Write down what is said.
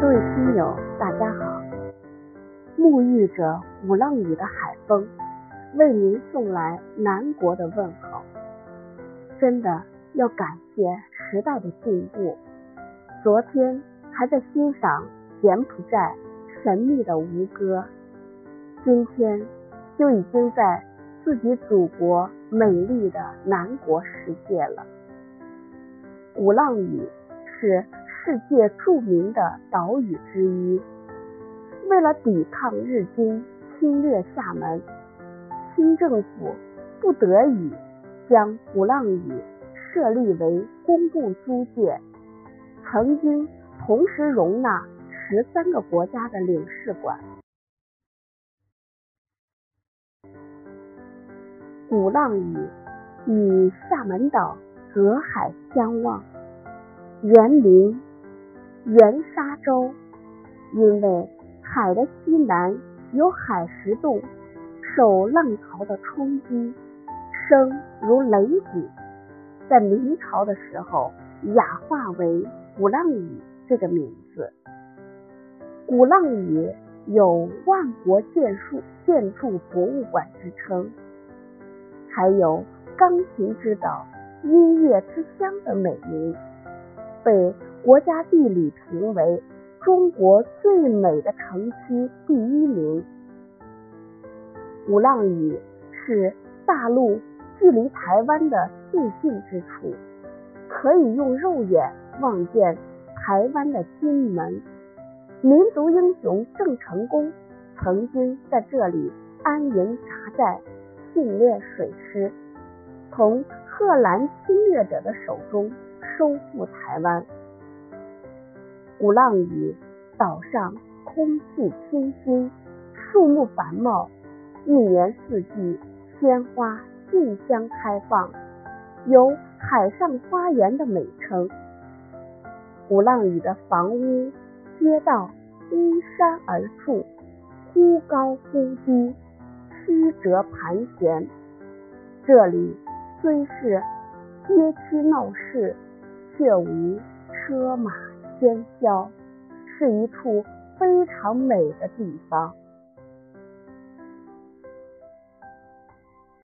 各位听友，大家好！沐浴着鼓浪屿的海风，为您送来南国的问候。真的要感谢时代的进步。昨天还在欣赏柬埔寨神秘的吴哥，今天就已经在自己祖国美丽的南国世界了。鼓浪屿是世界著名的岛屿之一。为了抵抗日军侵略厦门，清政府不得已。将鼓浪屿设立为公共租界，曾经同时容纳十三个国家的领事馆。鼓浪屿与厦门岛隔海相望，原名圆沙洲，因为海的西南有海石洞，受浪潮的冲击。声如雷鼓，在明朝的时候雅化为鼓浪屿这个名字。鼓浪屿有万国建筑建筑博物馆之称，还有钢琴之岛、音乐之乡的美名，被国家地理评为中国最美的城区第一名。鼓浪屿是大陆。距离台湾的最近之处，可以用肉眼望见台湾的金门。民族英雄郑成功曾经在这里安营扎寨，训练水师，从荷兰侵略者的手中收复台湾。鼓浪屿岛上空气清新，树木繁茂，一年四季鲜花。竞相开放，有“海上花园”的美称。鼓浪屿的房屋、街道依山而筑，忽高忽低，曲折盘旋。这里虽是街区闹市，却无车马喧嚣，是一处非常美的地方。